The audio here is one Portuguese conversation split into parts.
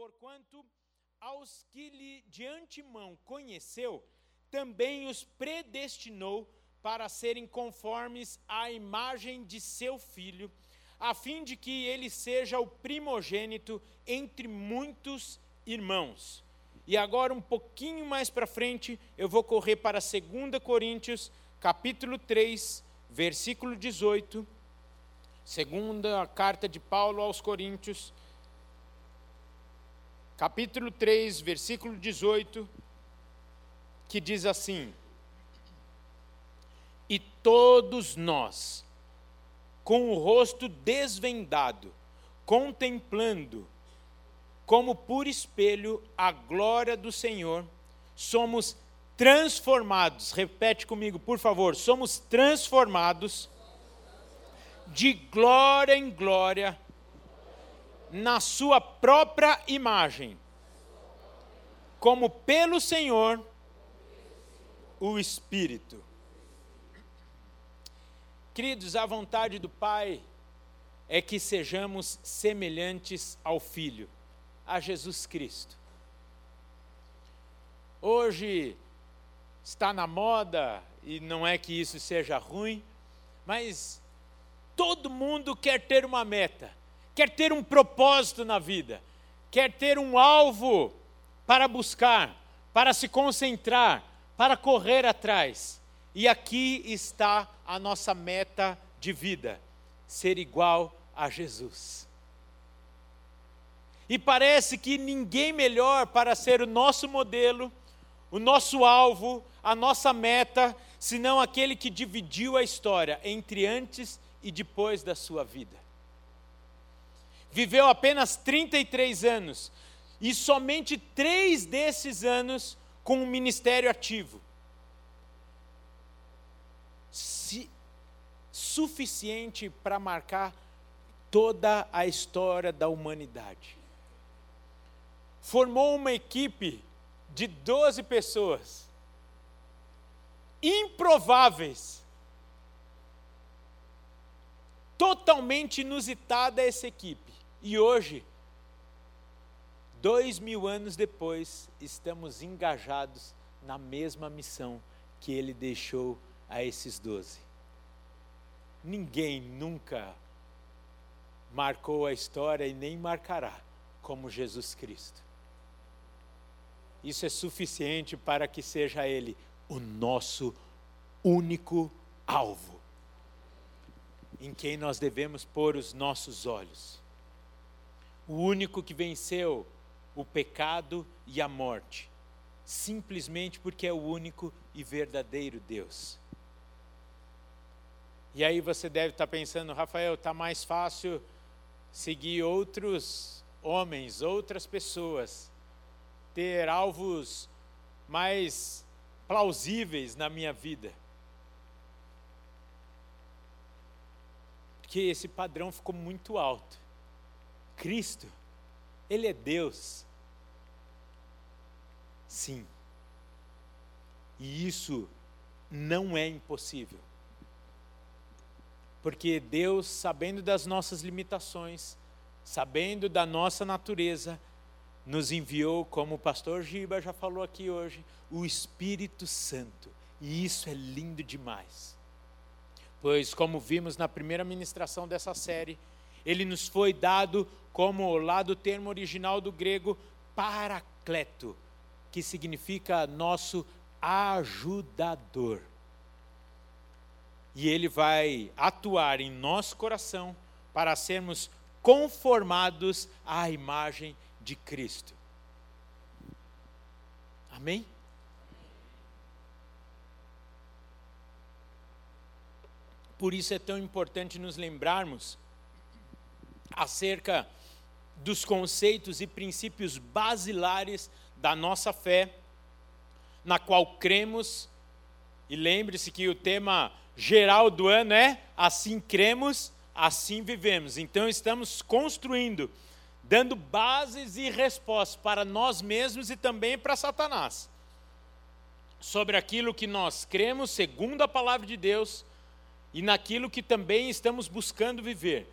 porquanto aos que lhe de antemão conheceu, também os predestinou para serem conformes à imagem de seu filho, a fim de que ele seja o primogênito entre muitos irmãos. E agora um pouquinho mais para frente, eu vou correr para 2 Coríntios, capítulo 3, versículo 18. Segunda carta de Paulo aos Coríntios, capítulo 3, versículo 18, que diz assim: E todos nós, com o rosto desvendado, contemplando, como por espelho, a glória do Senhor, somos transformados. Repete comigo, por favor. Somos transformados de glória em glória na sua própria imagem, como pelo Senhor o Espírito. Queridos, a vontade do Pai é que sejamos semelhantes ao Filho, a Jesus Cristo. Hoje está na moda, e não é que isso seja ruim, mas todo mundo quer ter uma meta quer ter um propósito na vida, quer ter um alvo para buscar, para se concentrar, para correr atrás. E aqui está a nossa meta de vida: ser igual a Jesus. E parece que ninguém melhor para ser o nosso modelo, o nosso alvo, a nossa meta, senão aquele que dividiu a história entre antes e depois da sua vida viveu apenas 33 anos, e somente três desses anos com um ministério ativo. Se, suficiente para marcar toda a história da humanidade. Formou uma equipe de 12 pessoas, improváveis, totalmente inusitada essa equipe. E hoje, dois mil anos depois, estamos engajados na mesma missão que ele deixou a esses doze. Ninguém nunca marcou a história e nem marcará como Jesus Cristo. Isso é suficiente para que seja Ele o nosso único alvo, em quem nós devemos pôr os nossos olhos o único que venceu o pecado e a morte, simplesmente porque é o único e verdadeiro Deus. E aí você deve estar pensando, Rafael, está mais fácil seguir outros homens, outras pessoas, ter alvos mais plausíveis na minha vida. Porque esse padrão ficou muito alto. Cristo, Ele é Deus. Sim. E isso não é impossível. Porque Deus, sabendo das nossas limitações, sabendo da nossa natureza, nos enviou, como o pastor Giba já falou aqui hoje, o Espírito Santo. E isso é lindo demais. Pois, como vimos na primeira ministração dessa série, ele nos foi dado como lá do termo original do grego paracleto, que significa nosso ajudador. E ele vai atuar em nosso coração para sermos conformados à imagem de Cristo. Amém? Por isso é tão importante nos lembrarmos acerca dos conceitos e princípios basilares da nossa fé, na qual cremos. E lembre-se que o tema geral do ano é Assim cremos, assim vivemos. Então estamos construindo, dando bases e respostas para nós mesmos e também para Satanás. Sobre aquilo que nós cremos segundo a palavra de Deus e naquilo que também estamos buscando viver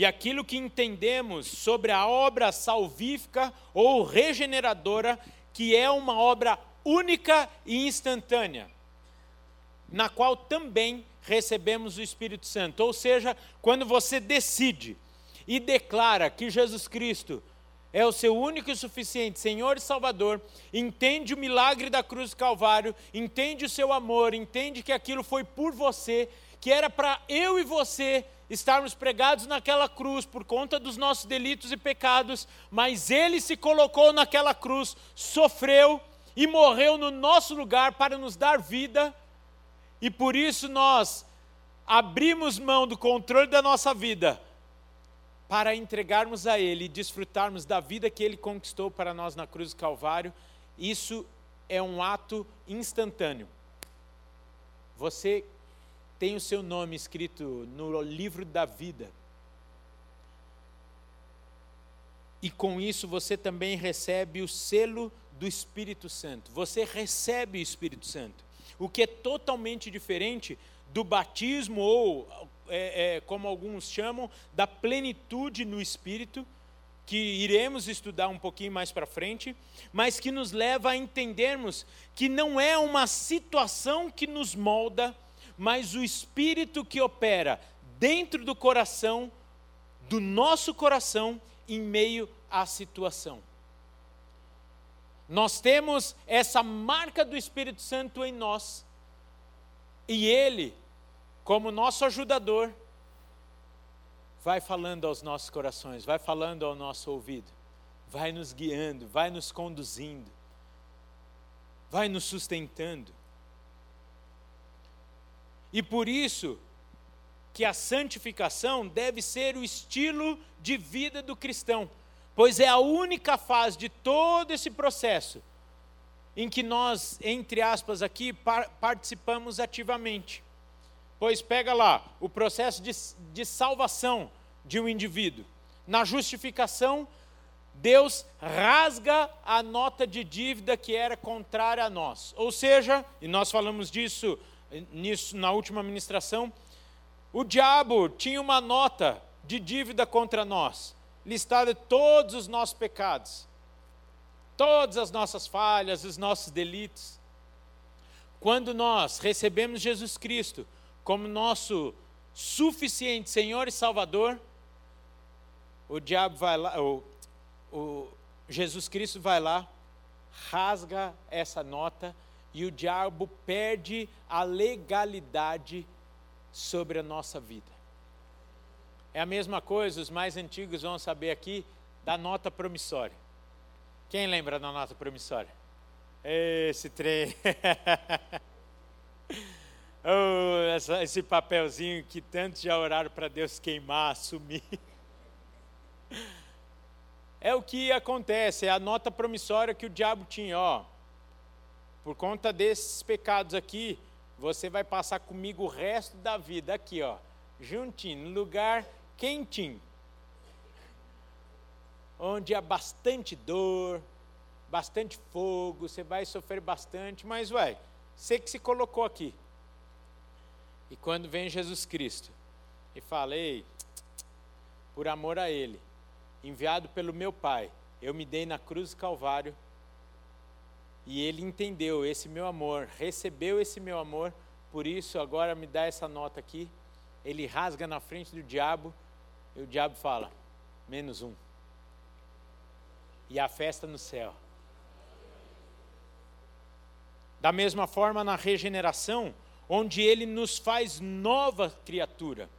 e aquilo que entendemos sobre a obra salvífica ou regeneradora, que é uma obra única e instantânea, na qual também recebemos o Espírito Santo. Ou seja, quando você decide e declara que Jesus Cristo é o seu único e suficiente Senhor e Salvador, entende o milagre da cruz do Calvário, entende o seu amor, entende que aquilo foi por você, que era para eu e você estarmos pregados naquela cruz por conta dos nossos delitos e pecados, mas ele se colocou naquela cruz, sofreu e morreu no nosso lugar para nos dar vida, e por isso nós abrimos mão do controle da nossa vida para entregarmos a Ele e desfrutarmos da vida que Ele conquistou para nós na cruz do Calvário, isso é um ato instantâneo. Você tem o seu nome escrito no livro da vida. E com isso você também recebe o selo do Espírito Santo. Você recebe o Espírito Santo, o que é totalmente diferente do batismo ou é, é, como alguns chamam, da plenitude no Espírito, que iremos estudar um pouquinho mais para frente, mas que nos leva a entendermos que não é uma situação que nos molda, mas o Espírito que opera dentro do coração, do nosso coração, em meio à situação. Nós temos essa marca do Espírito Santo em nós, e ele como nosso ajudador, vai falando aos nossos corações, vai falando ao nosso ouvido, vai nos guiando, vai nos conduzindo, vai nos sustentando. E por isso que a santificação deve ser o estilo de vida do cristão, pois é a única fase de todo esse processo em que nós, entre aspas, aqui participamos ativamente. Pois pega lá o processo de, de salvação de um indivíduo. Na justificação, Deus rasga a nota de dívida que era contrária a nós. Ou seja, e nós falamos disso nisso na última ministração, o diabo tinha uma nota de dívida contra nós, listada todos os nossos pecados, todas as nossas falhas, os nossos delitos. Quando nós recebemos Jesus Cristo, como nosso suficiente Senhor e Salvador, o diabo vai lá, o, o Jesus Cristo vai lá, rasga essa nota e o diabo perde a legalidade sobre a nossa vida. É a mesma coisa, os mais antigos vão saber aqui da nota promissória. Quem lembra da nota promissória? Esse trem. Oh, esse papelzinho que tantos já oraram para Deus queimar, sumir. É o que acontece, é a nota promissória que o diabo tinha, ó. Por conta desses pecados aqui, você vai passar comigo o resto da vida aqui, ó, juntinho, no lugar quentinho. Onde há bastante dor, bastante fogo, você vai sofrer bastante, mas ué, você que se colocou aqui. E quando vem Jesus Cristo e fala, ei, por amor a Ele, enviado pelo meu Pai, eu me dei na cruz do Calvário e Ele entendeu esse meu amor, recebeu esse meu amor, por isso agora me dá essa nota aqui. Ele rasga na frente do diabo e o diabo fala: menos um. E a festa no céu. Da mesma forma, na regeneração, onde ele nos faz nova criatura.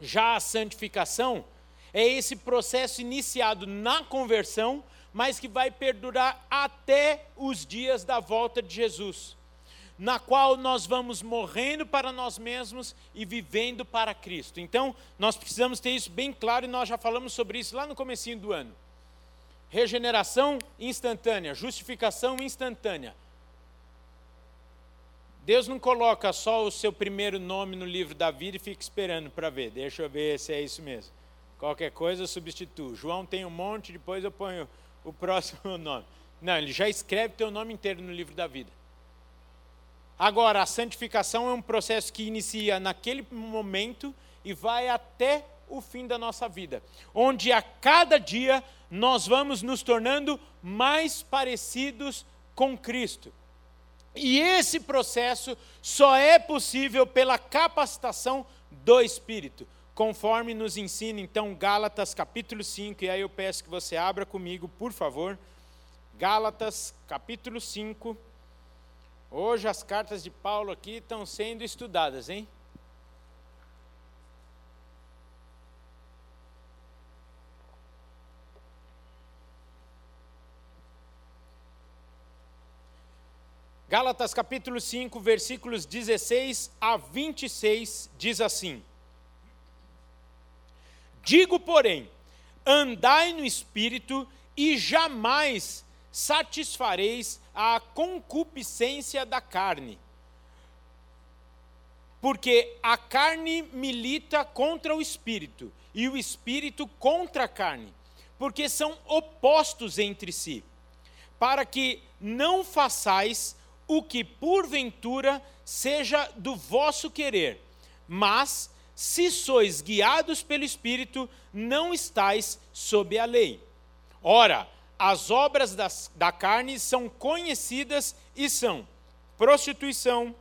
Já a santificação é esse processo iniciado na conversão, mas que vai perdurar até os dias da volta de Jesus, na qual nós vamos morrendo para nós mesmos e vivendo para Cristo. Então, nós precisamos ter isso bem claro e nós já falamos sobre isso lá no comecinho do ano. Regeneração instantânea, justificação instantânea, Deus não coloca só o seu primeiro nome no livro da vida e fica esperando para ver. Deixa eu ver se é isso mesmo. Qualquer coisa eu substituo. João tem um monte, depois eu ponho o próximo nome. Não, ele já escreve teu nome inteiro no livro da vida. Agora, a santificação é um processo que inicia naquele momento e vai até o fim da nossa vida, onde a cada dia nós vamos nos tornando mais parecidos com Cristo. E esse processo só é possível pela capacitação do Espírito, conforme nos ensina então Gálatas capítulo 5, e aí eu peço que você abra comigo, por favor. Gálatas capítulo 5. Hoje as cartas de Paulo aqui estão sendo estudadas, hein? Gálatas capítulo 5, versículos 16 a 26 diz assim: Digo, porém, andai no espírito e jamais satisfareis a concupiscência da carne. Porque a carne milita contra o espírito e o espírito contra a carne, porque são opostos entre si, para que não façais o que porventura seja do vosso querer, mas se sois guiados pelo Espírito, não estais sob a lei. Ora, as obras das, da carne são conhecidas e são prostituição,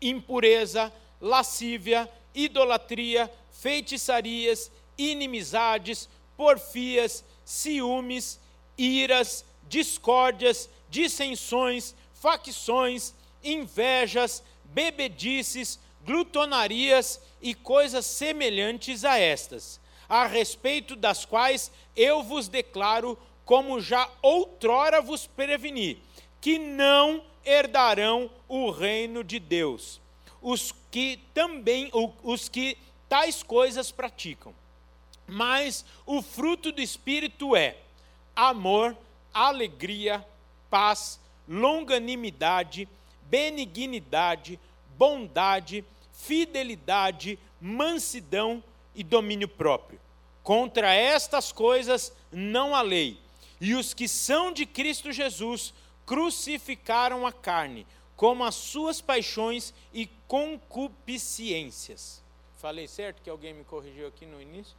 impureza, lascívia, idolatria, feitiçarias, inimizades, porfias, ciúmes, iras, discórdias, dissensões, facções, invejas, bebedices, glutonarias e coisas semelhantes a estas, a respeito das quais eu vos declaro, como já outrora vos preveni, que não herdarão o reino de Deus, os que também os que tais coisas praticam. Mas o fruto do espírito é amor, alegria, paz, longanimidade, benignidade, bondade, fidelidade, mansidão e domínio próprio. Contra estas coisas não há lei. E os que são de Cristo Jesus crucificaram a carne, como as suas paixões e concupiscências. Falei certo que alguém me corrigiu aqui no início?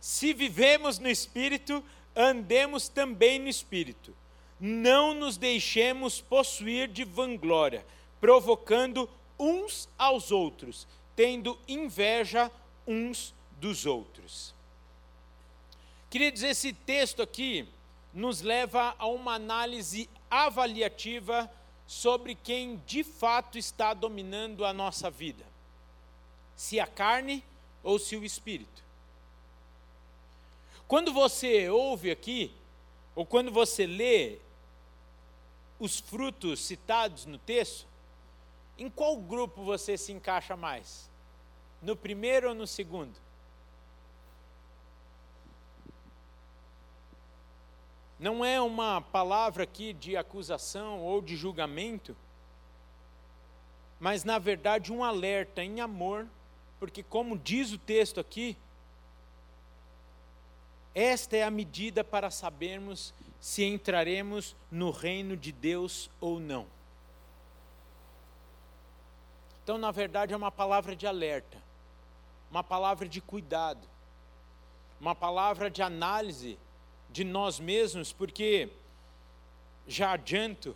Se vivemos no Espírito, andemos também no Espírito não nos deixemos possuir de vanglória, provocando uns aos outros, tendo inveja uns dos outros. Queridos, esse texto aqui nos leva a uma análise avaliativa sobre quem de fato está dominando a nossa vida: se a carne ou se o espírito. Quando você ouve aqui, ou quando você lê os frutos citados no texto, em qual grupo você se encaixa mais? No primeiro ou no segundo? Não é uma palavra aqui de acusação ou de julgamento, mas na verdade um alerta em amor, porque, como diz o texto aqui, esta é a medida para sabermos se entraremos no reino de Deus ou não. Então, na verdade, é uma palavra de alerta, uma palavra de cuidado, uma palavra de análise de nós mesmos, porque, já adianto,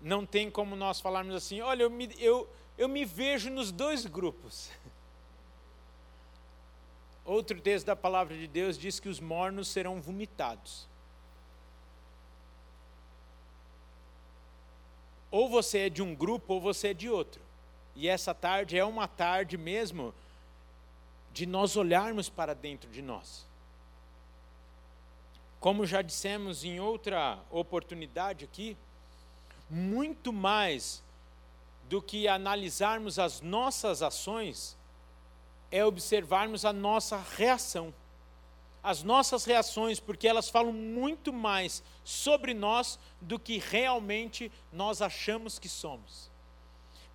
não tem como nós falarmos assim: olha, eu me, eu, eu me vejo nos dois grupos. Outro texto da palavra de Deus diz que os mornos serão vomitados. Ou você é de um grupo ou você é de outro. E essa tarde é uma tarde mesmo de nós olharmos para dentro de nós. Como já dissemos em outra oportunidade aqui, muito mais do que analisarmos as nossas ações, é observarmos a nossa reação as nossas reações, porque elas falam muito mais sobre nós do que realmente nós achamos que somos.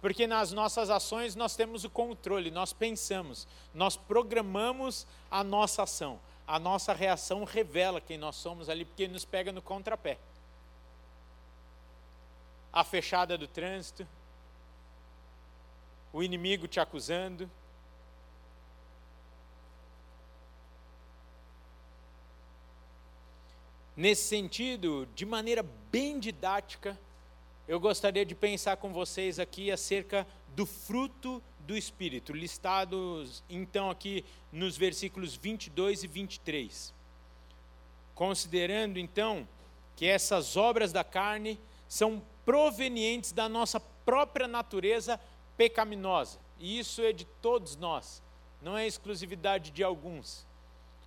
Porque nas nossas ações nós temos o controle, nós pensamos, nós programamos a nossa ação. A nossa reação revela quem nós somos ali, porque nos pega no contrapé. A fechada do trânsito, o inimigo te acusando, Nesse sentido, de maneira bem didática, eu gostaria de pensar com vocês aqui acerca do fruto do Espírito, listados então aqui nos versículos 22 e 23. Considerando então que essas obras da carne são provenientes da nossa própria natureza pecaminosa, e isso é de todos nós, não é exclusividade de alguns.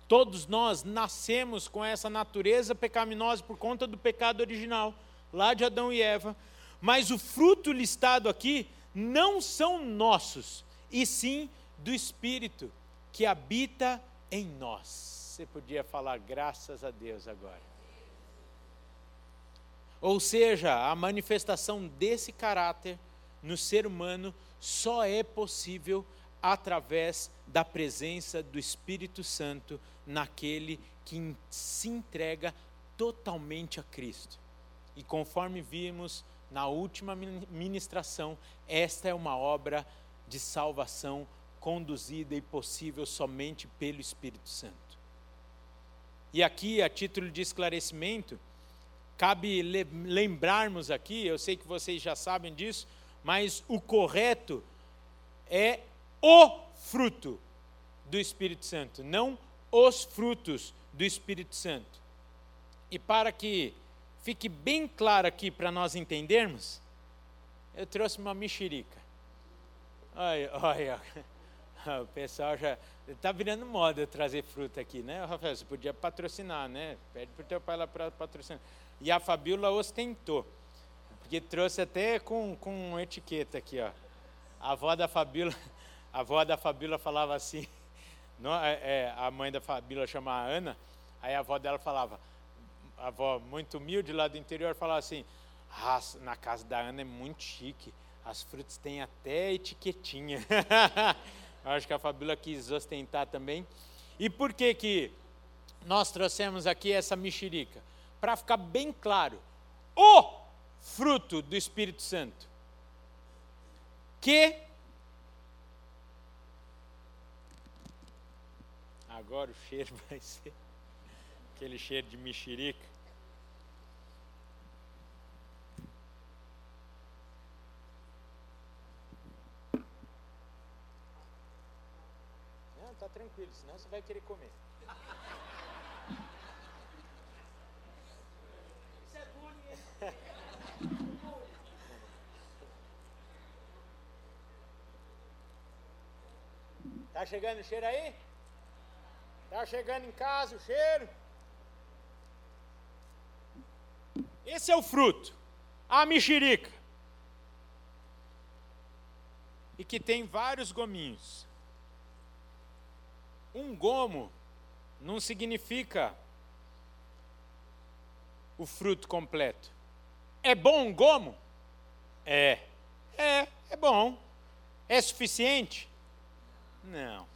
Todos nós nascemos com essa natureza pecaminosa por conta do pecado original, lá de Adão e Eva, mas o fruto listado aqui não são nossos, e sim do Espírito que habita em nós. Você podia falar graças a Deus agora. Ou seja, a manifestação desse caráter no ser humano só é possível através da presença do Espírito Santo naquele que se entrega totalmente a Cristo. E conforme vimos na última ministração, esta é uma obra de salvação conduzida e possível somente pelo Espírito Santo. E aqui, a título de esclarecimento, cabe lembrarmos aqui, eu sei que vocês já sabem disso, mas o correto é o fruto do Espírito Santo, não os frutos do Espírito Santo. E para que fique bem claro aqui para nós entendermos, eu trouxe uma mexerica. Olha, olha, o pessoal já está virando moda trazer fruta aqui, né? Rafael, você podia patrocinar, né? Pede para o teu pai lá para patrocinar. E a Fabiola ostentou, porque trouxe até com, com etiqueta aqui, ó. A avó da Fabiola, a avó da Fabiola falava assim, não, é, é, a mãe da Fabiola chamava Ana, aí a avó dela falava, avó muito humilde lá do interior falava assim, ah, na casa da Ana é muito chique, as frutas têm até etiquetinha. Acho que a Fabíola quis ostentar também. E por que que nós trouxemos aqui essa mexerica? Para ficar bem claro, o fruto do Espírito Santo, que agora o cheiro vai ser aquele cheiro de mexerica. Tranquilo, senão você vai querer comer. Isso é bullying. Tá chegando o cheiro aí? Tá chegando em casa o cheiro? Esse é o fruto, a mexerica. E que tem vários gominhos. Um gomo não significa o fruto completo. É bom um gomo? É. É, é bom. É suficiente? Não.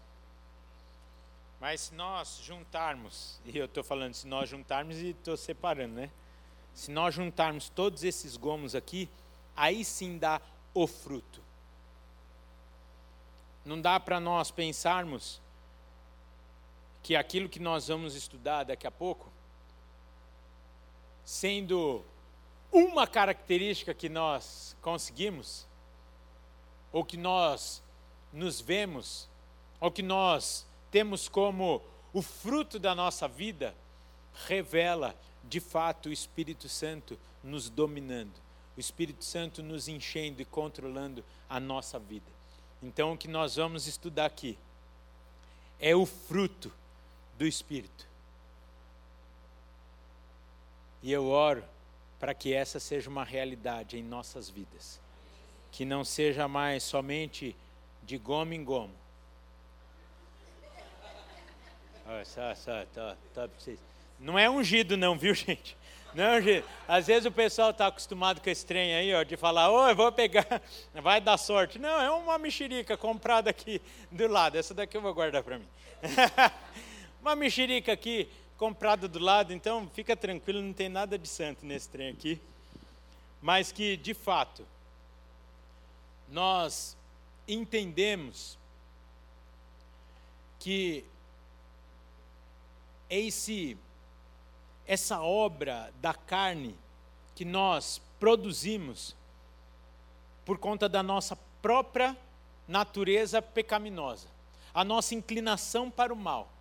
Mas se nós juntarmos, e eu estou falando se nós juntarmos e estou separando, né? Se nós juntarmos todos esses gomos aqui, aí sim dá o fruto. Não dá para nós pensarmos que aquilo que nós vamos estudar daqui a pouco, sendo uma característica que nós conseguimos, ou que nós nos vemos, ou que nós temos como o fruto da nossa vida, revela de fato o Espírito Santo nos dominando, o Espírito Santo nos enchendo e controlando a nossa vida. Então, o que nós vamos estudar aqui é o fruto do Espírito. E eu oro para que essa seja uma realidade em nossas vidas. Que não seja mais somente de gomo em gomo. Não é ungido não, viu gente? Não é ungido. Às vezes o pessoal está acostumado com esse trem aí, ó, de falar, ô, eu vou pegar, vai dar sorte. Não, é uma mexerica comprada aqui do lado. Essa daqui eu vou guardar para mim. uma mexerica aqui comprada do lado, então fica tranquilo, não tem nada de santo nesse trem aqui. Mas que, de fato, nós entendemos que esse essa obra da carne que nós produzimos por conta da nossa própria natureza pecaminosa, a nossa inclinação para o mal,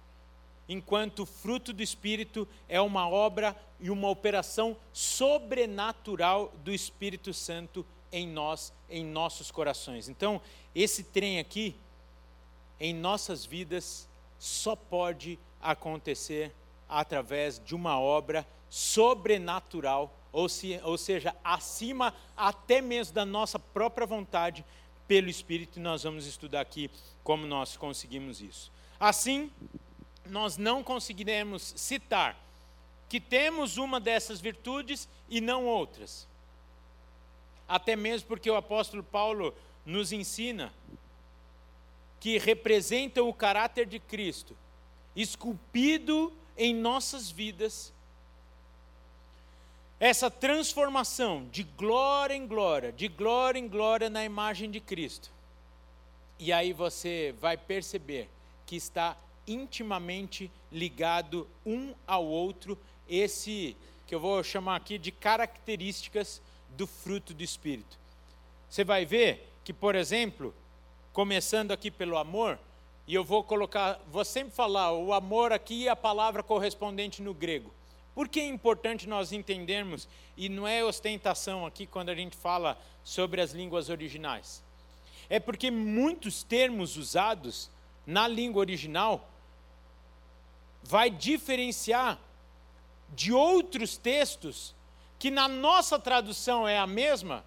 enquanto fruto do Espírito é uma obra e uma operação sobrenatural do Espírito Santo em nós, em nossos corações. Então, esse trem aqui, em nossas vidas, só pode acontecer através de uma obra sobrenatural, ou, se, ou seja, acima até mesmo da nossa própria vontade, pelo Espírito, e nós vamos estudar aqui como nós conseguimos isso. Assim, nós não conseguiremos citar que temos uma dessas virtudes e não outras. Até mesmo porque o apóstolo Paulo nos ensina que representam o caráter de Cristo, esculpido em nossas vidas, essa transformação de glória em glória, de glória em glória na imagem de Cristo. E aí você vai perceber que está intimamente ligado um ao outro, esse que eu vou chamar aqui de características do fruto do Espírito. Você vai ver que, por exemplo, começando aqui pelo amor, e eu vou colocar, vou sempre falar o amor aqui e a palavra correspondente no grego. Por que é importante nós entendermos, e não é ostentação aqui quando a gente fala sobre as línguas originais? É porque muitos termos usados na língua original vai diferenciar de outros textos que na nossa tradução é a mesma,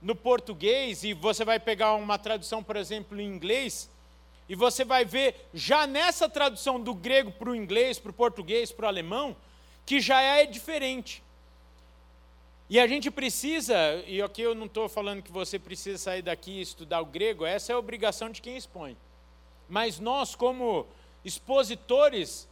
no português, e você vai pegar uma tradução, por exemplo, em inglês, e você vai ver já nessa tradução do grego para o inglês, para o português, para o alemão, que já é diferente. E a gente precisa, e aqui eu não estou falando que você precisa sair daqui e estudar o grego, essa é a obrigação de quem expõe. Mas nós, como expositores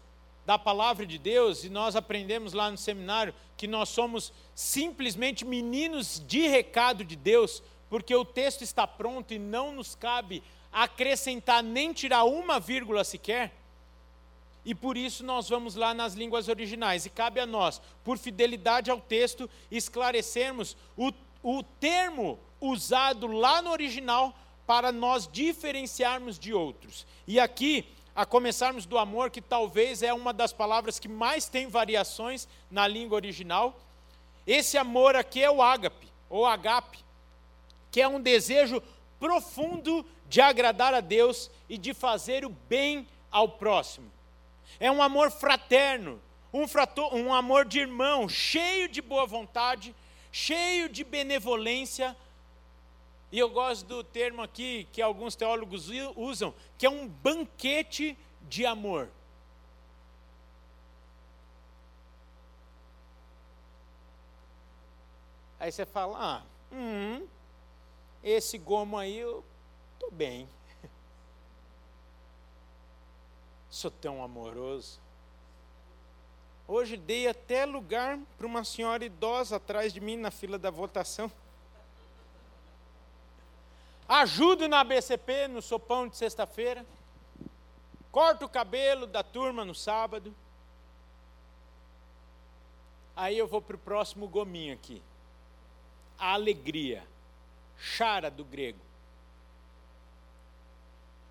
da palavra de Deus, e nós aprendemos lá no seminário que nós somos simplesmente meninos de recado de Deus, porque o texto está pronto e não nos cabe acrescentar nem tirar uma vírgula sequer. E por isso nós vamos lá nas línguas originais. E cabe a nós, por fidelidade ao texto, esclarecermos o, o termo usado lá no original para nós diferenciarmos de outros. E aqui a começarmos do amor, que talvez é uma das palavras que mais tem variações na língua original. Esse amor aqui é o ágape, ou agape, que é um desejo profundo de agradar a Deus e de fazer o bem ao próximo. É um amor fraterno, um, frator, um amor de irmão, cheio de boa vontade, cheio de benevolência, e eu gosto do termo aqui que alguns teólogos usam, que é um banquete de amor. Aí você fala, ah, hum, esse gomo aí eu estou bem. Sou tão amoroso. Hoje dei até lugar para uma senhora idosa atrás de mim na fila da votação. Ajudo na BCP no sopão de sexta-feira. Corto o cabelo da turma no sábado. Aí eu vou para o próximo gominho aqui. A alegria. Chara do grego.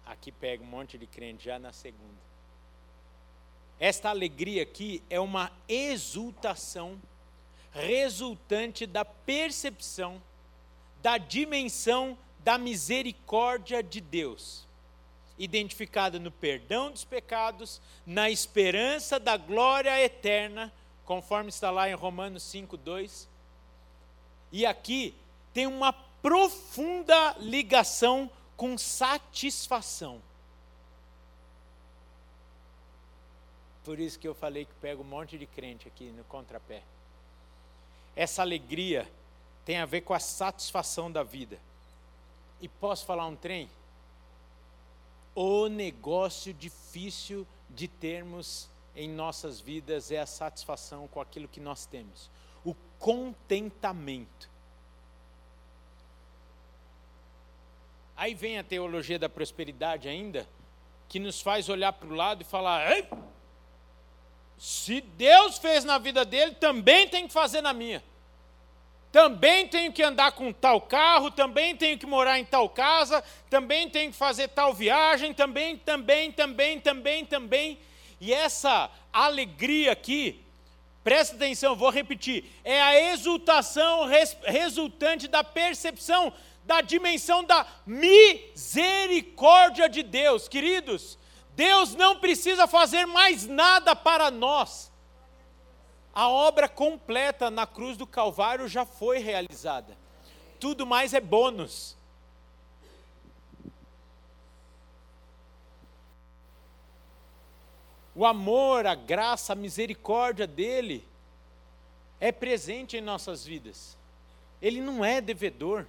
Aqui pega um monte de crente já na segunda. Esta alegria aqui é uma exultação resultante da percepção da dimensão da misericórdia de Deus, identificada no perdão dos pecados, na esperança da glória eterna, conforme está lá em Romanos 5, 2. E aqui tem uma profunda ligação com satisfação. Por isso que eu falei que pego um monte de crente aqui no contrapé. Essa alegria tem a ver com a satisfação da vida. E posso falar um trem? O negócio difícil de termos em nossas vidas é a satisfação com aquilo que nós temos, o contentamento. Aí vem a teologia da prosperidade ainda, que nos faz olhar para o lado e falar: se Deus fez na vida dele, também tem que fazer na minha. Também tenho que andar com tal carro, também tenho que morar em tal casa, também tenho que fazer tal viagem, também, também, também, também, também. E essa alegria aqui, presta atenção, vou repetir, é a exultação res, resultante da percepção da dimensão da misericórdia de Deus. Queridos, Deus não precisa fazer mais nada para nós. A obra completa na cruz do Calvário já foi realizada. Tudo mais é bônus. O amor, a graça, a misericórdia dele é presente em nossas vidas. Ele não é devedor.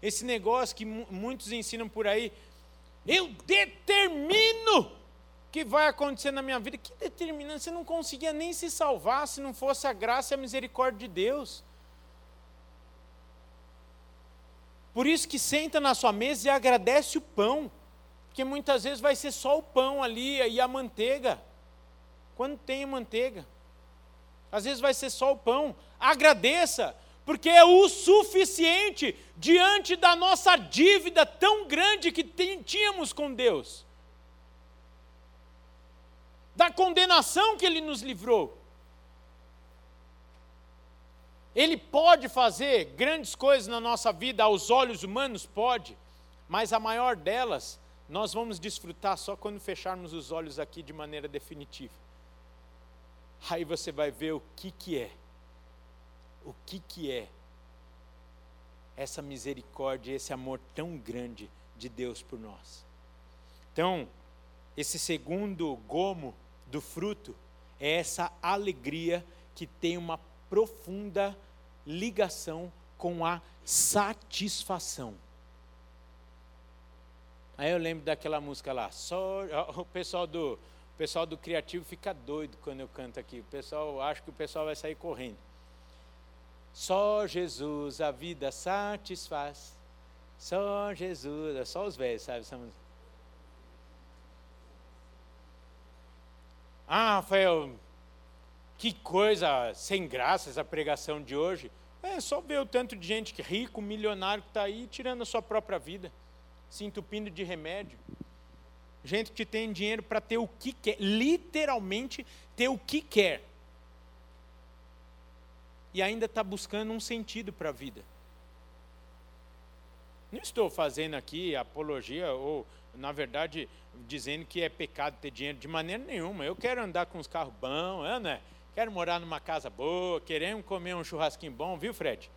Esse negócio que muitos ensinam por aí, eu determino que vai acontecer na minha vida. Que determinante, você não conseguia nem se salvar se não fosse a graça e a misericórdia de Deus. Por isso que senta na sua mesa e agradece o pão, porque muitas vezes vai ser só o pão ali e a manteiga. Quando tem manteiga, às vezes vai ser só o pão. Agradeça, porque é o suficiente diante da nossa dívida tão grande que tínhamos com Deus da condenação que ele nos livrou. Ele pode fazer grandes coisas na nossa vida, aos olhos humanos, pode, mas a maior delas nós vamos desfrutar só quando fecharmos os olhos aqui de maneira definitiva. Aí você vai ver o que, que é, o que, que é essa misericórdia, esse amor tão grande de Deus por nós. Então, esse segundo gomo do fruto é essa alegria que tem uma profunda ligação com a satisfação. Aí eu lembro daquela música lá, só o pessoal do o pessoal do criativo fica doido quando eu canto aqui. O pessoal acho que o pessoal vai sair correndo. Só Jesus a vida satisfaz. Só Jesus, é só os velhos, sabe essa música? Ah, Rafael, que coisa sem graça essa pregação de hoje. É só ver o tanto de gente rico, milionário que está aí tirando a sua própria vida, se entupindo de remédio. Gente que tem dinheiro para ter o que quer, literalmente ter o que quer. E ainda está buscando um sentido para a vida. Não estou fazendo aqui apologia ou na verdade, dizendo que é pecado ter dinheiro de maneira nenhuma. Eu quero andar com os carros bons, é, né? quero morar numa casa boa, queremos comer um churrasquinho bom, viu, Fred?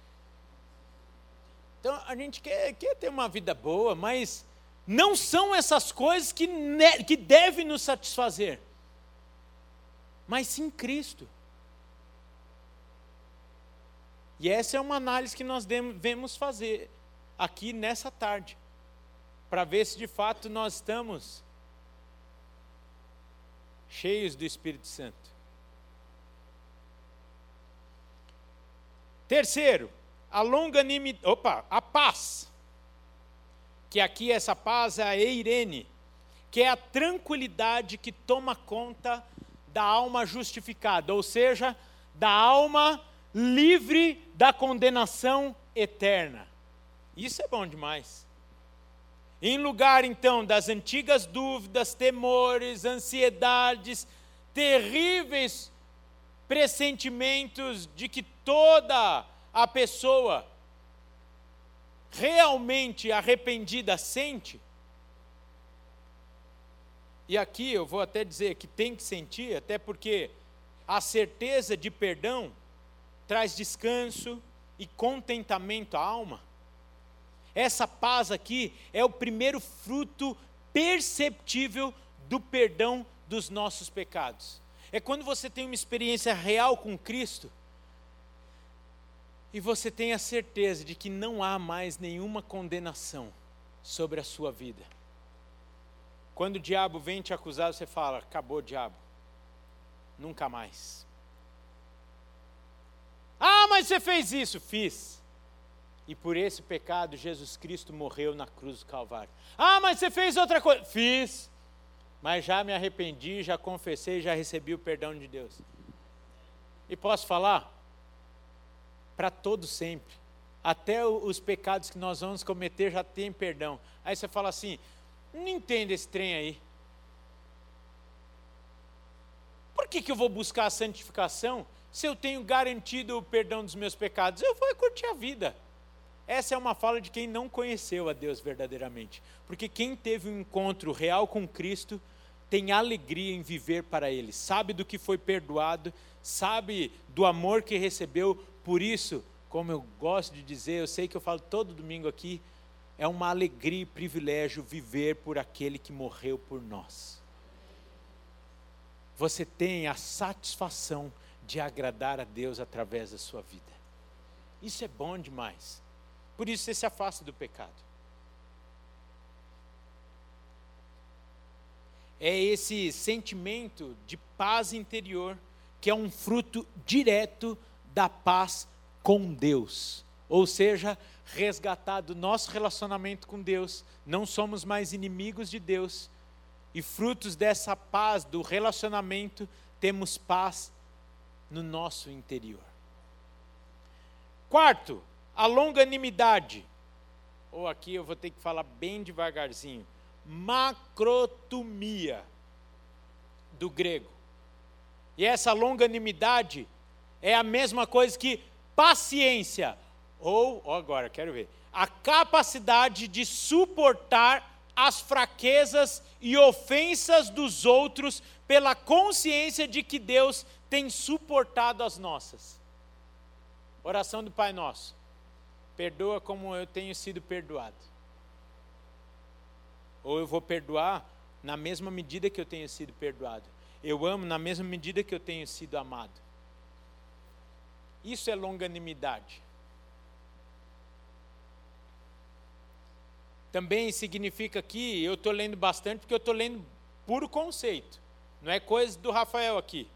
Então a gente quer, quer ter uma vida boa, mas não são essas coisas que, que devem nos satisfazer, mas sim Cristo. E essa é uma análise que nós devemos fazer aqui nessa tarde para ver se de fato nós estamos cheios do Espírito Santo. Terceiro, a longanimidade, opa, a paz. Que aqui essa paz é a eirene, que é a tranquilidade que toma conta da alma justificada, ou seja, da alma livre da condenação eterna. Isso é bom demais. Em lugar então das antigas dúvidas, temores, ansiedades, terríveis pressentimentos de que toda a pessoa realmente arrependida sente, e aqui eu vou até dizer que tem que sentir, até porque a certeza de perdão traz descanso e contentamento à alma. Essa paz aqui é o primeiro fruto perceptível do perdão dos nossos pecados. É quando você tem uma experiência real com Cristo e você tem a certeza de que não há mais nenhuma condenação sobre a sua vida. Quando o diabo vem te acusar, você fala: acabou, diabo, nunca mais. Ah, mas você fez isso, fiz. E por esse pecado, Jesus Cristo morreu na cruz do Calvário. Ah, mas você fez outra coisa. Fiz. mas já me arrependi, já confessei, já recebi o perdão de Deus. E posso falar? Para todo sempre. Até os pecados que nós vamos cometer já tem perdão. Aí você fala assim: não entendo esse trem aí. Por que, que eu vou buscar a santificação se eu tenho garantido o perdão dos meus pecados? Eu vou curtir a vida. Essa é uma fala de quem não conheceu a Deus verdadeiramente. Porque quem teve um encontro real com Cristo tem alegria em viver para Ele, sabe do que foi perdoado, sabe do amor que recebeu. Por isso, como eu gosto de dizer, eu sei que eu falo todo domingo aqui, é uma alegria e privilégio viver por aquele que morreu por nós. Você tem a satisfação de agradar a Deus através da sua vida. Isso é bom demais. Por isso você se afasta do pecado. É esse sentimento de paz interior que é um fruto direto da paz com Deus. Ou seja, resgatar do nosso relacionamento com Deus, não somos mais inimigos de Deus, e frutos dessa paz, do relacionamento, temos paz no nosso interior. Quarto, a longanimidade, ou aqui eu vou ter que falar bem devagarzinho, macrotomia, do grego. E essa longanimidade é a mesma coisa que paciência, ou, agora, quero ver, a capacidade de suportar as fraquezas e ofensas dos outros pela consciência de que Deus tem suportado as nossas. Oração do Pai Nosso perdoa como eu tenho sido perdoado. Ou eu vou perdoar na mesma medida que eu tenho sido perdoado. Eu amo na mesma medida que eu tenho sido amado. Isso é longanimidade. Também significa que eu estou lendo bastante porque eu estou lendo puro conceito. Não é coisa do Rafael aqui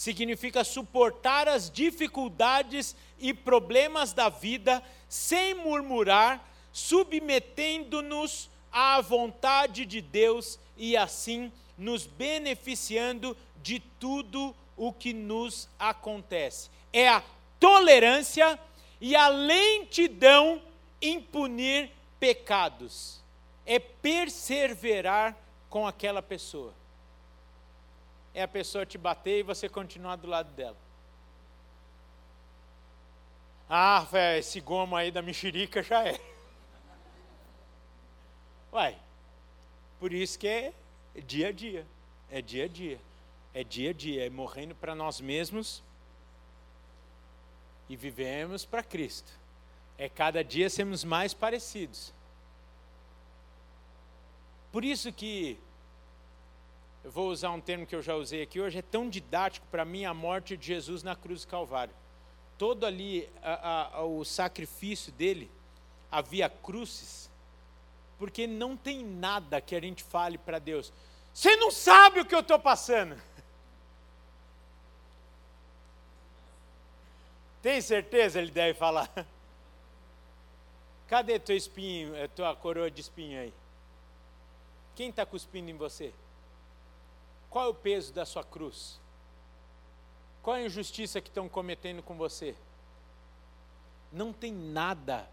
significa suportar as dificuldades e problemas da vida sem murmurar, submetendo-nos à vontade de Deus e assim nos beneficiando de tudo o que nos acontece. É a tolerância e a lentidão em punir pecados. É perseverar com aquela pessoa é a pessoa te bater e você continuar do lado dela. Ah, velho, esse gomo aí da mexerica já é. Uai, por isso que é dia a dia, é dia a dia, é dia a dia, é morrendo para nós mesmos e vivemos para Cristo. É cada dia sermos mais parecidos. Por isso que eu vou usar um termo que eu já usei aqui hoje, é tão didático para mim a morte de Jesus na cruz do Calvário. Todo ali a, a, o sacrifício dele, havia cruzes, porque não tem nada que a gente fale para Deus. Você não sabe o que eu estou passando. Tem certeza? Ele deve falar. Cadê teu espinho, eh, tua coroa de espinho aí? Quem está cuspindo em você? Qual é o peso da sua cruz? Qual é a injustiça que estão cometendo com você? Não tem nada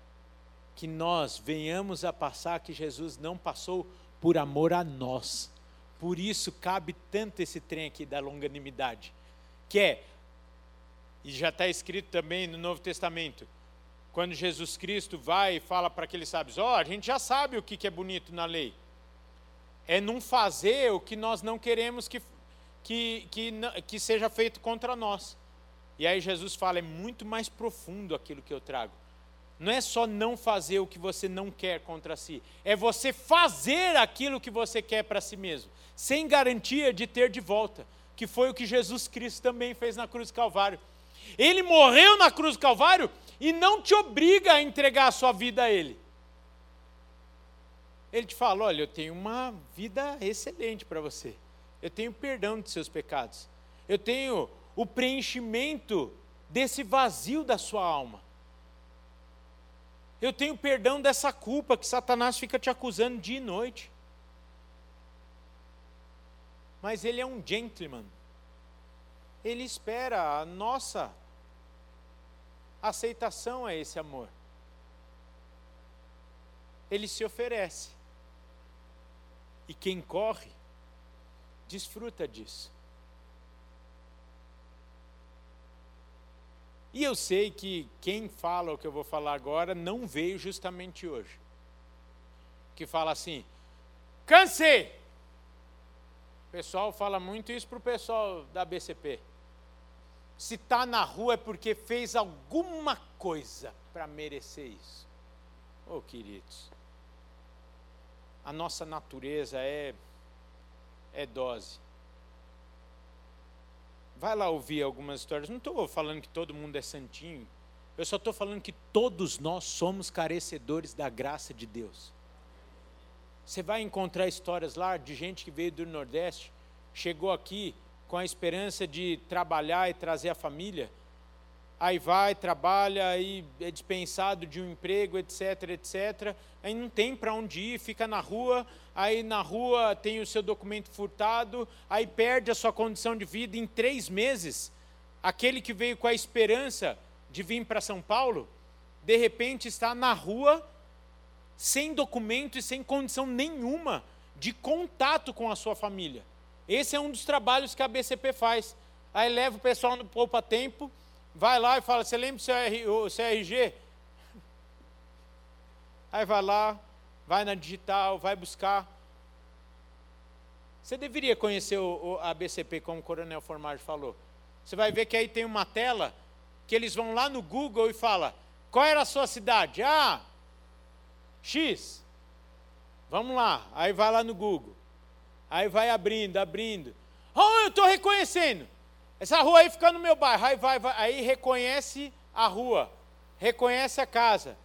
que nós venhamos a passar que Jesus não passou por amor a nós. Por isso cabe tanto esse trem aqui da longanimidade, que é, e já está escrito também no Novo Testamento, quando Jesus Cristo vai e fala para aqueles sábios: Ó, oh, a gente já sabe o que é bonito na lei é não fazer o que nós não queremos que, que, que, que seja feito contra nós. E aí Jesus fala: é muito mais profundo aquilo que eu trago. Não é só não fazer o que você não quer contra si, é você fazer aquilo que você quer para si mesmo, sem garantia de ter de volta, que foi o que Jesus Cristo também fez na cruz do Calvário. Ele morreu na cruz do Calvário e não te obriga a entregar a sua vida a Ele. Ele te fala: olha, eu tenho uma vida excelente para você. Eu tenho perdão de seus pecados. Eu tenho o preenchimento desse vazio da sua alma. Eu tenho perdão dessa culpa que Satanás fica te acusando dia e noite. mas ele é um gentleman. Ele espera a nossa aceitação a esse amor. Ele se oferece. E quem corre, desfruta disso. E eu sei que quem fala o que eu vou falar agora não veio justamente hoje. Que fala assim: cansei. O pessoal fala muito isso para o pessoal da BCP. Se está na rua é porque fez alguma coisa para merecer isso. Oh, queridos, a nossa natureza é, é dose. Vai lá ouvir algumas histórias. Não estou falando que todo mundo é santinho. Eu só estou falando que todos nós somos carecedores da graça de Deus. Você vai encontrar histórias lá de gente que veio do Nordeste, chegou aqui com a esperança de trabalhar e trazer a família, aí vai, trabalha, aí é dispensado de um emprego, etc, etc. Aí não tem para onde ir, fica na rua, aí na rua tem o seu documento furtado, aí perde a sua condição de vida em três meses. Aquele que veio com a esperança de vir para São Paulo, de repente está na rua, sem documento e sem condição nenhuma de contato com a sua família. Esse é um dos trabalhos que a BCP faz. Aí leva o pessoal no Poupa Tempo, vai lá e fala: Você lembra do seu RG? Aí vai lá, vai na digital, vai buscar. Você deveria conhecer o, a BCP, como o Coronel Formagem falou. Você vai ver que aí tem uma tela que eles vão lá no Google e fala: Qual era a sua cidade? Ah, X. Vamos lá. Aí vai lá no Google. Aí vai abrindo, abrindo. Oh, eu estou reconhecendo. Essa rua aí fica no meu bairro. Aí vai, vai, aí reconhece a rua, reconhece a casa.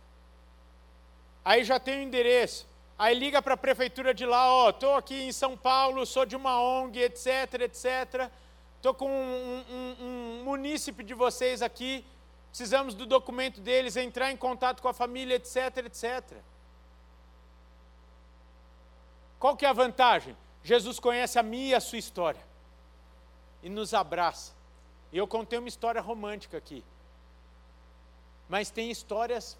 Aí já tem o endereço. Aí liga para a prefeitura de lá, ó, oh, estou aqui em São Paulo, sou de uma ONG, etc, etc. Estou com um, um, um munícipe de vocês aqui, precisamos do documento deles, entrar em contato com a família, etc, etc. Qual que é a vantagem? Jesus conhece a minha e a sua história e nos abraça. E eu contei uma história romântica aqui. Mas tem histórias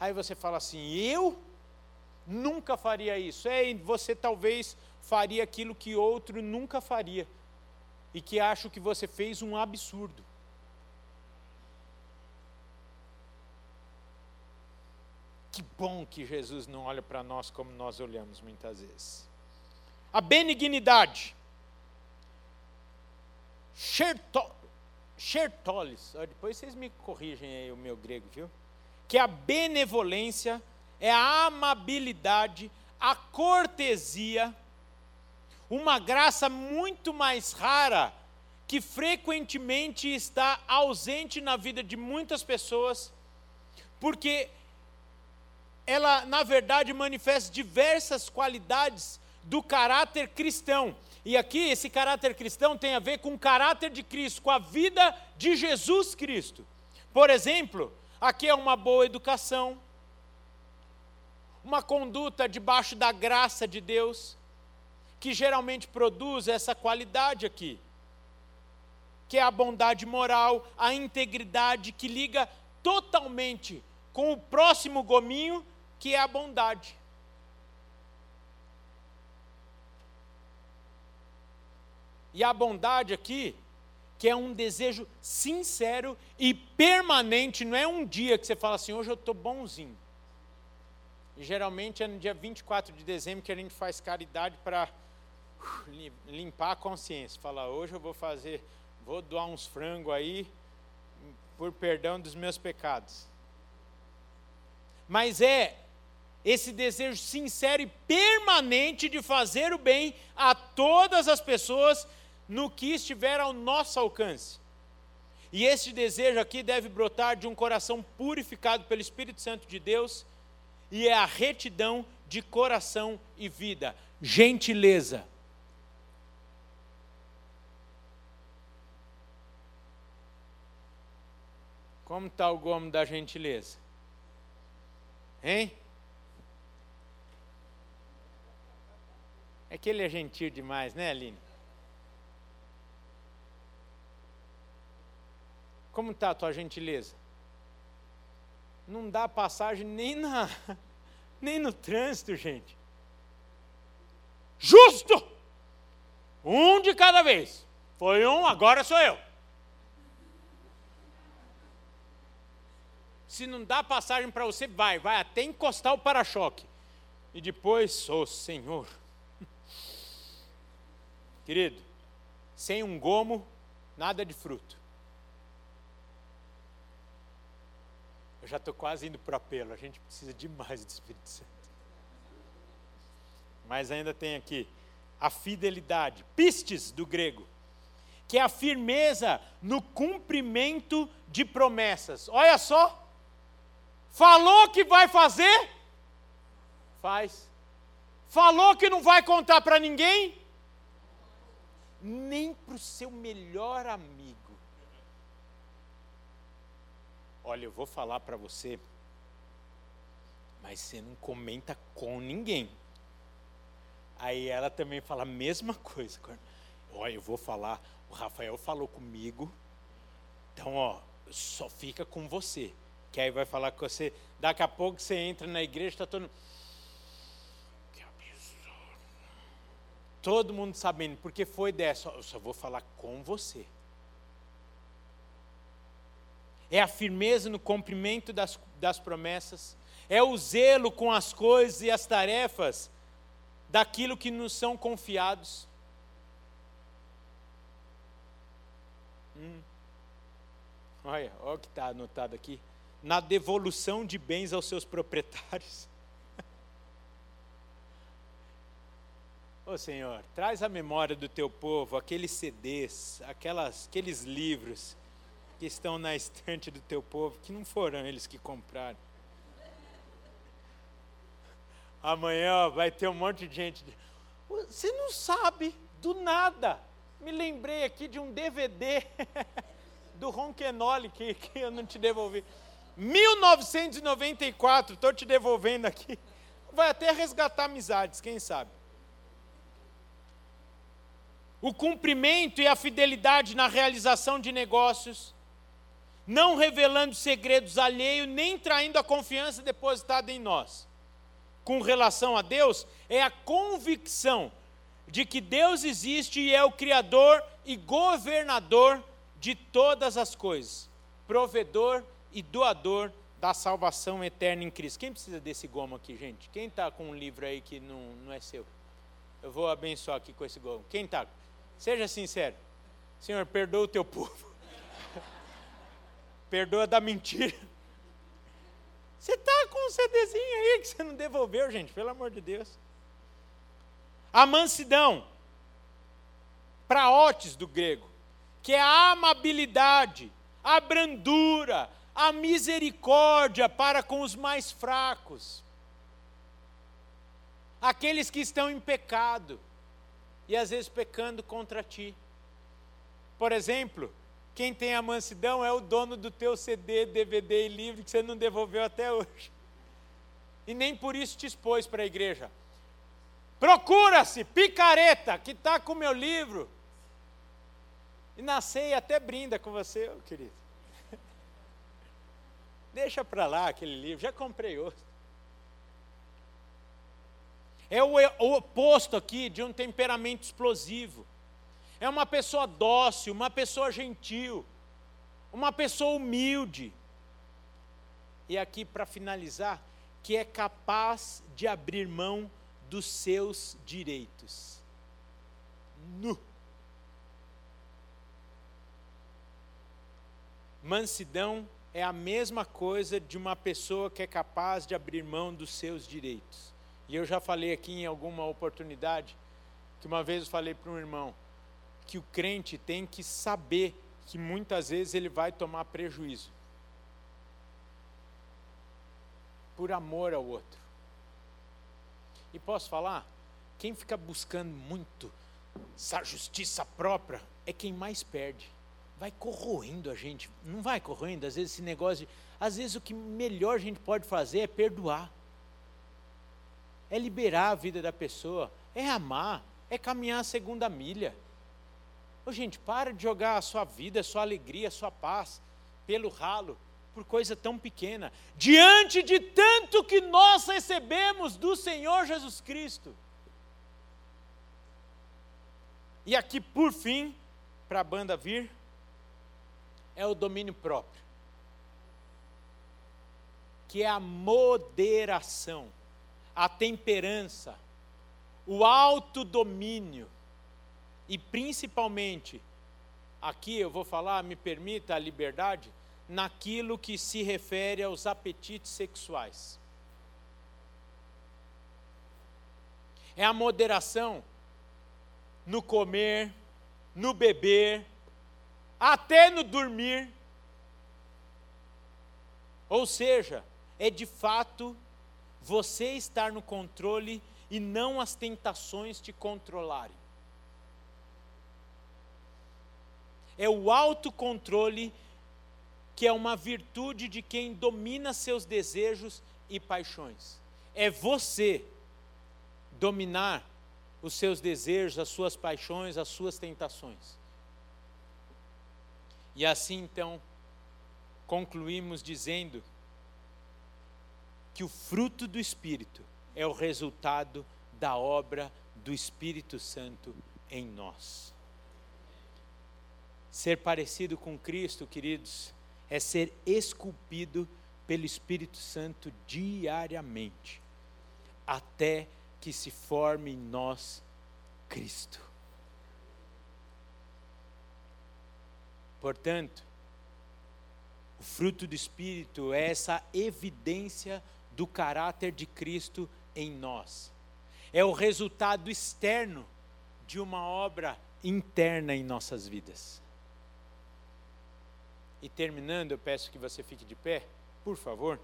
Aí você fala assim: "Eu nunca faria isso". É, você talvez faria aquilo que outro nunca faria e que acho que você fez um absurdo. Que bom que Jesus não olha para nós como nós olhamos muitas vezes. A benignidade. Chertolis. Depois vocês me corrigem aí o meu grego, viu? Que a benevolência é a amabilidade, a cortesia, uma graça muito mais rara que frequentemente está ausente na vida de muitas pessoas, porque ela, na verdade, manifesta diversas qualidades do caráter cristão. E aqui, esse caráter cristão tem a ver com o caráter de Cristo, com a vida de Jesus Cristo. Por exemplo, aqui é uma boa educação, uma conduta debaixo da graça de Deus, que geralmente produz essa qualidade aqui, que é a bondade moral, a integridade que liga totalmente com o próximo gominho que é a bondade. E a bondade aqui, que é um desejo sincero e permanente, não é um dia que você fala assim, hoje eu estou bonzinho. E geralmente é no dia 24 de dezembro que a gente faz caridade para uh, limpar a consciência. Falar, hoje eu vou fazer, vou doar uns frangos aí, por perdão dos meus pecados. Mas é esse desejo sincero e permanente de fazer o bem a todas as pessoas no que estiver ao nosso alcance. E esse desejo aqui deve brotar de um coração purificado pelo Espírito Santo de Deus, e é a retidão de coração e vida, gentileza. Como está o gomo da gentileza? Hein? É que ele é gentil demais, né, Aline? Como está a tua gentileza? Não dá passagem nem na nem no trânsito, gente. Justo! Um de cada vez. Foi um, agora sou eu. Se não dá passagem para você, vai, vai até encostar o para-choque. E depois, sou oh, Senhor. Querido, sem um gomo, nada de fruto. Eu já estou quase indo para o apelo, a gente precisa demais do Espírito Santo. Mas ainda tem aqui a fidelidade, pistes do grego, que é a firmeza no cumprimento de promessas. Olha só, falou que vai fazer, faz. Falou que não vai contar para ninguém, nem para o seu melhor amigo. Olha, eu vou falar para você, mas você não comenta com ninguém. Aí ela também fala a mesma coisa. Olha, eu vou falar, o Rafael falou comigo, então, ó, só fica com você. Que aí vai falar com você. Daqui a pouco você entra na igreja, está todo. Que Todo mundo sabendo, porque foi dessa. Eu só vou falar com você é a firmeza no cumprimento das, das promessas, é o zelo com as coisas e as tarefas daquilo que nos são confiados. Hum. Olha, olha o que está anotado aqui. Na devolução de bens aos seus proprietários. Ô Senhor, traz a memória do teu povo aqueles CDs, aquelas, aqueles livros que estão na estante do teu povo, que não foram eles que compraram. Amanhã vai ter um monte de gente. Você não sabe, do nada. Me lembrei aqui de um DVD do Ronquenoli que, que eu não te devolvi. 1994, estou te devolvendo aqui. Vai até resgatar amizades, quem sabe. O cumprimento e a fidelidade na realização de negócios não revelando segredos alheios, nem traindo a confiança depositada em nós. Com relação a Deus, é a convicção de que Deus existe e é o Criador e governador de todas as coisas, provedor e doador da salvação eterna em Cristo. Quem precisa desse gomo aqui, gente? Quem está com um livro aí que não, não é seu? Eu vou abençoar aqui com esse gomo. Quem está? Seja sincero. Senhor, perdoa o teu povo perdoa da mentira. Você está com um CDzinho aí que você não devolveu, gente, pelo amor de Deus. A mansidão, praotes do grego, que é a amabilidade, a brandura, a misericórdia para com os mais fracos, aqueles que estão em pecado e às vezes pecando contra ti. Por exemplo, quem tem a mansidão é o dono do teu CD, DVD e livro que você não devolveu até hoje. E nem por isso te expôs para a igreja. Procura-se, picareta, que está com o meu livro. E na ceia até brinda com você, querido. Deixa para lá aquele livro, já comprei outro. É o oposto aqui de um temperamento explosivo é uma pessoa dócil, uma pessoa gentil, uma pessoa humilde. E aqui, para finalizar, que é capaz de abrir mão dos seus direitos. Nu. Mansidão é a mesma coisa de uma pessoa que é capaz de abrir mão dos seus direitos. E eu já falei aqui em alguma oportunidade, que uma vez eu falei para um irmão, que o crente tem que saber que muitas vezes ele vai tomar prejuízo. Por amor ao outro. E posso falar? Quem fica buscando muito essa justiça própria é quem mais perde. Vai corroendo a gente. Não vai corroendo, às vezes esse negócio de. Às vezes o que melhor a gente pode fazer é perdoar. É liberar a vida da pessoa é amar, é caminhar a segunda milha. Ô, gente, para de jogar a sua vida, a sua alegria, a sua paz pelo ralo, por coisa tão pequena, diante de tanto que nós recebemos do Senhor Jesus Cristo. E aqui, por fim, para a banda vir, é o domínio próprio, que é a moderação, a temperança, o autodomínio e principalmente, aqui eu vou falar, me permita a liberdade, naquilo que se refere aos apetites sexuais. É a moderação no comer, no beber, até no dormir. Ou seja, é de fato você estar no controle e não as tentações te controlarem. É o autocontrole que é uma virtude de quem domina seus desejos e paixões. É você dominar os seus desejos, as suas paixões, as suas tentações. E assim então, concluímos dizendo que o fruto do Espírito é o resultado da obra do Espírito Santo em nós. Ser parecido com Cristo, queridos, é ser esculpido pelo Espírito Santo diariamente, até que se forme em nós Cristo. Portanto, o fruto do Espírito é essa evidência do caráter de Cristo em nós. É o resultado externo de uma obra interna em nossas vidas. E terminando, eu peço que você fique de pé, por favor.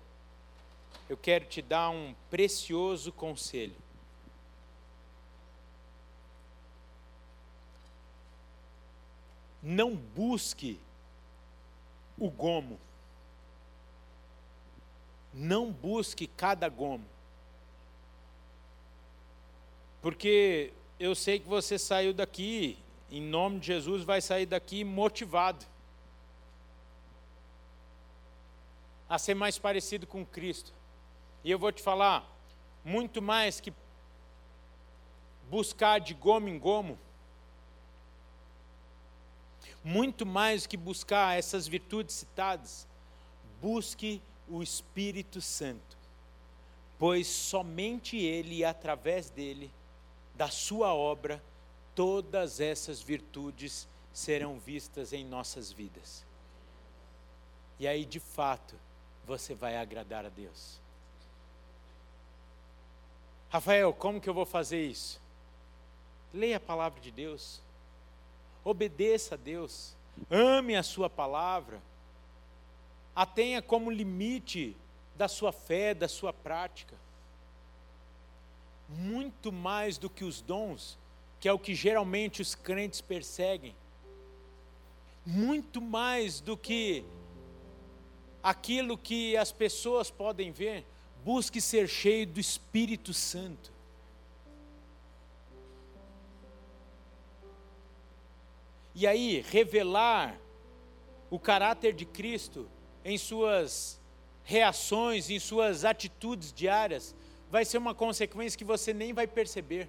Eu quero te dar um precioso conselho. Não busque o gomo. Não busque cada gomo. Porque eu sei que você saiu daqui, em nome de Jesus, vai sair daqui motivado a ser mais parecido com Cristo. E eu vou te falar, muito mais que buscar de gomo em gomo, muito mais que buscar essas virtudes citadas, busque o Espírito Santo, pois somente Ele e através dele, da Sua obra, todas essas virtudes serão vistas em nossas vidas. E aí, de fato, você vai agradar a Deus. Rafael, como que eu vou fazer isso? Leia a palavra de Deus, obedeça a Deus, ame a Sua palavra, a tenha como limite da sua fé, da sua prática. Muito mais do que os dons, que é o que geralmente os crentes perseguem, muito mais do que aquilo que as pessoas podem ver, busque ser cheio do Espírito Santo. E aí, revelar o caráter de Cristo em suas reações, em suas atitudes diárias, vai ser uma consequência que você nem vai perceber.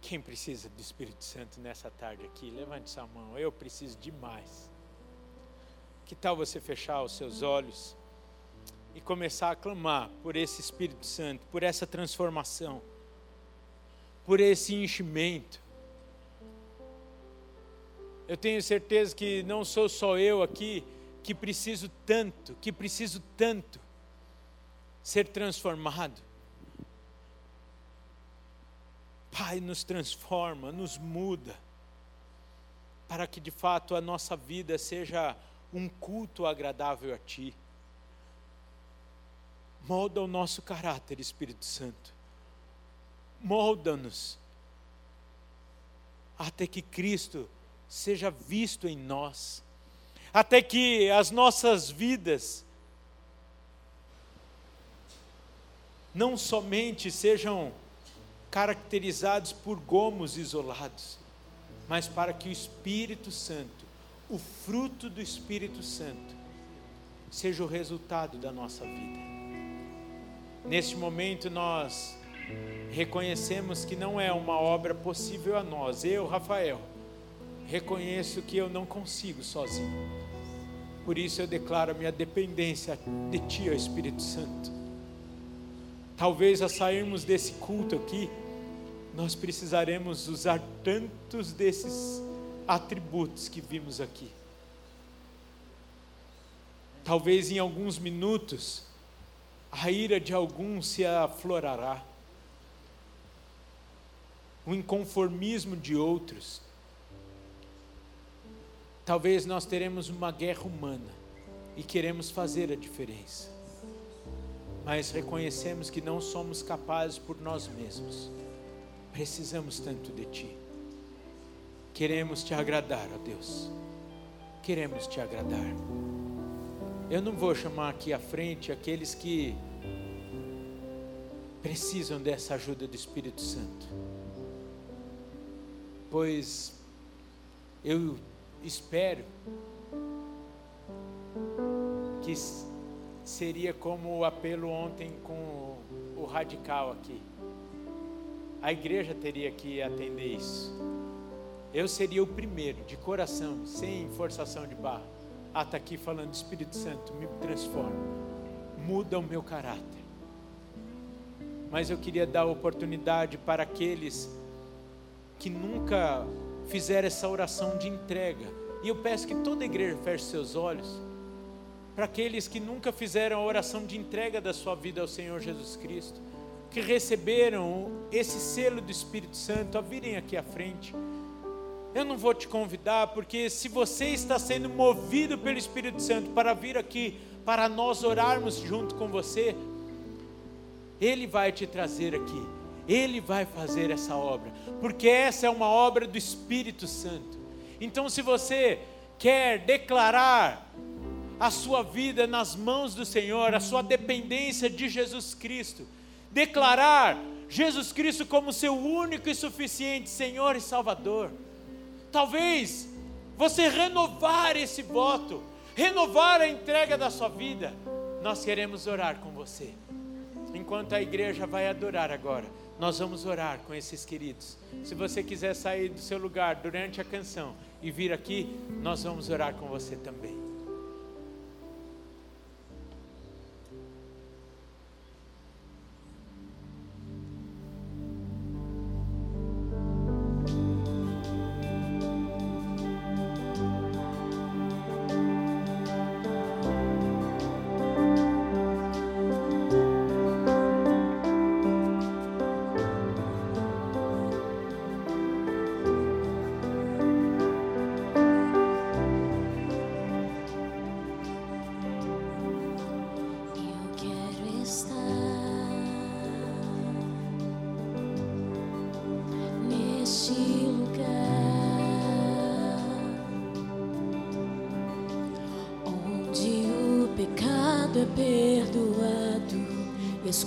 Quem precisa do Espírito Santo nessa tarde aqui? Levante sua mão. Eu preciso demais. Que tal você fechar os seus olhos e começar a clamar por esse Espírito Santo, por essa transformação, por esse enchimento? Eu tenho certeza que não sou só eu aqui que preciso tanto, que preciso tanto ser transformado. Pai, nos transforma, nos muda, para que de fato a nossa vida seja um culto agradável a Ti. Molda o nosso caráter, Espírito Santo. Molda-nos, até que Cristo seja visto em nós, até que as nossas vidas não somente sejam caracterizados por gomos isolados, mas para que o Espírito Santo, o fruto do Espírito Santo, seja o resultado da nossa vida. Neste momento nós reconhecemos que não é uma obra possível a nós. Eu, Rafael, reconheço que eu não consigo sozinho. Por isso eu declaro minha dependência de Ti, ó Espírito Santo. Talvez a sairmos desse culto aqui, nós precisaremos usar tantos desses atributos que vimos aqui. Talvez em alguns minutos, a ira de alguns se aflorará, o inconformismo de outros. Talvez nós teremos uma guerra humana e queremos fazer a diferença, mas reconhecemos que não somos capazes por nós mesmos. Precisamos tanto de Ti. Queremos Te agradar, ó Deus. Queremos Te agradar. Eu não vou chamar aqui à frente aqueles que precisam dessa ajuda do Espírito Santo, pois eu espero que seria como o apelo ontem com o radical aqui. A igreja teria que atender isso. Eu seria o primeiro, de coração, sem forçação de barra, a estar aqui falando: Espírito Santo, me transforma, muda o meu caráter. Mas eu queria dar oportunidade para aqueles que nunca fizeram essa oração de entrega. E eu peço que toda igreja feche seus olhos. Para aqueles que nunca fizeram a oração de entrega da sua vida ao Senhor Jesus Cristo que receberam esse selo do Espírito Santo a virem aqui à frente. Eu não vou te convidar, porque se você está sendo movido pelo Espírito Santo para vir aqui, para nós orarmos junto com você, Ele vai te trazer aqui, Ele vai fazer essa obra, porque essa é uma obra do Espírito Santo. Então, se você quer declarar a sua vida nas mãos do Senhor, a sua dependência de Jesus Cristo, declarar Jesus Cristo como seu único e suficiente Senhor e Salvador. Talvez você renovar esse voto, renovar a entrega da sua vida. Nós queremos orar com você. Enquanto a igreja vai adorar agora, nós vamos orar com esses queridos. Se você quiser sair do seu lugar durante a canção e vir aqui, nós vamos orar com você também. Nesse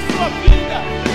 sua vida.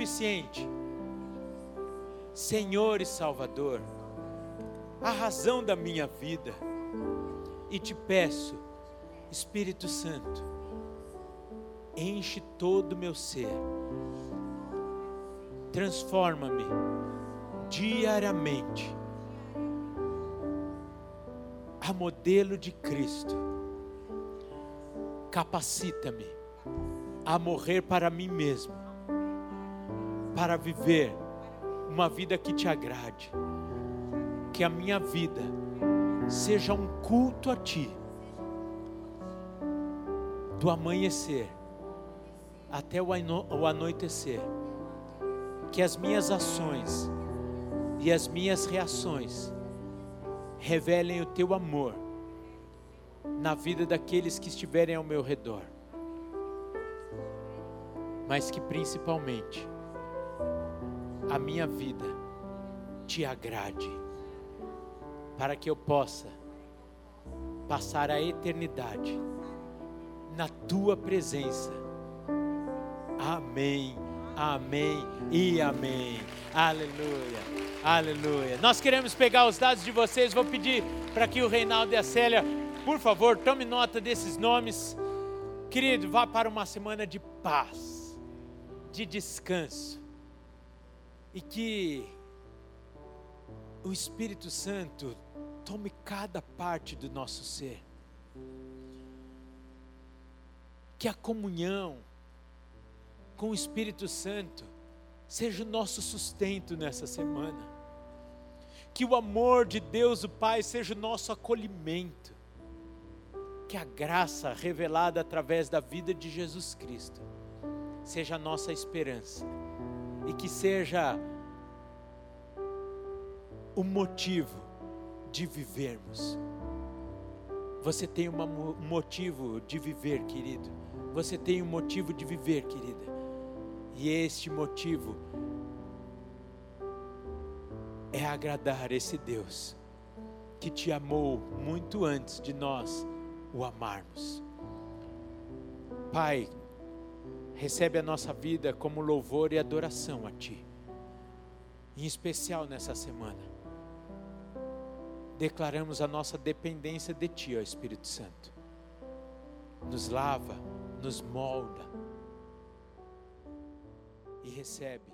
Suficiente, Senhor e Salvador, a razão da minha vida, e te peço, Espírito Santo, enche todo o meu ser, transforma-me diariamente a modelo de Cristo, capacita-me a morrer para mim mesmo, para viver uma vida que te agrade, que a minha vida seja um culto a Ti, do amanhecer até o anoitecer, que as minhas ações e as minhas reações revelem o Teu amor na vida daqueles que estiverem ao meu redor. Mas que principalmente a minha vida te agrade, para que eu possa passar a eternidade na tua presença. Amém, amém e amém. Aleluia, aleluia. Nós queremos pegar os dados de vocês, vou pedir para que o Reinaldo e a Célia, por favor, tome nota desses nomes. Querido, vá para uma semana de paz de descanso e que o Espírito Santo tome cada parte do nosso ser. Que a comunhão com o Espírito Santo seja o nosso sustento nessa semana. Que o amor de Deus, o Pai, seja o nosso acolhimento. Que a graça revelada através da vida de Jesus Cristo seja a nossa esperança e que seja o motivo de vivermos. Você tem um motivo de viver, querido. Você tem um motivo de viver, querida. E este motivo é agradar esse Deus que te amou muito antes de nós o amarmos. Pai, recebe a nossa vida como louvor e adoração a Ti, em especial nessa semana. Declaramos a nossa dependência de Ti, ó Espírito Santo. Nos lava, nos molda e recebe